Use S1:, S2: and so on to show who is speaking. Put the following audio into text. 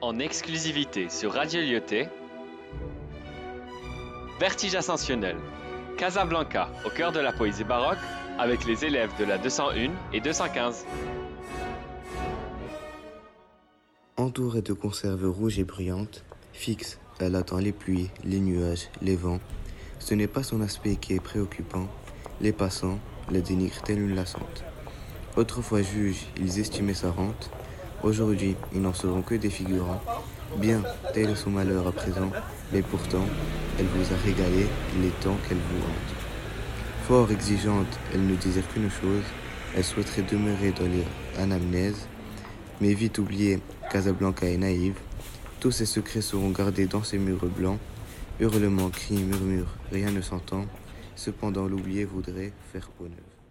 S1: en exclusivité sur Radio Lyoté. Vertige ascensionnel. Casablanca, au cœur de la poésie baroque, avec les élèves de la 201 et 215.
S2: Entourée de conserves rouges et brillantes, fixe, elle attend les pluies, les nuages, les vents. Ce n'est pas son aspect qui est préoccupant. Les passants la dénigrent telle une lassante. Autrefois juges, ils estimaient sa rente. Aujourd'hui, ils n'en seront que des figurants. Bien, tel est son malheur à présent, mais pourtant, elle vous a régalé, il est temps qu'elle vous hante. Fort exigeante, elle ne désire qu'une chose, elle souhaiterait demeurer dans les anamnèses, mais vite oubliée, Casablanca est naïve. Tous ses secrets seront gardés dans ses murs blancs. Hurlements, cris, murmures, rien ne s'entend. Cependant, l'oublier voudrait faire peau neuve.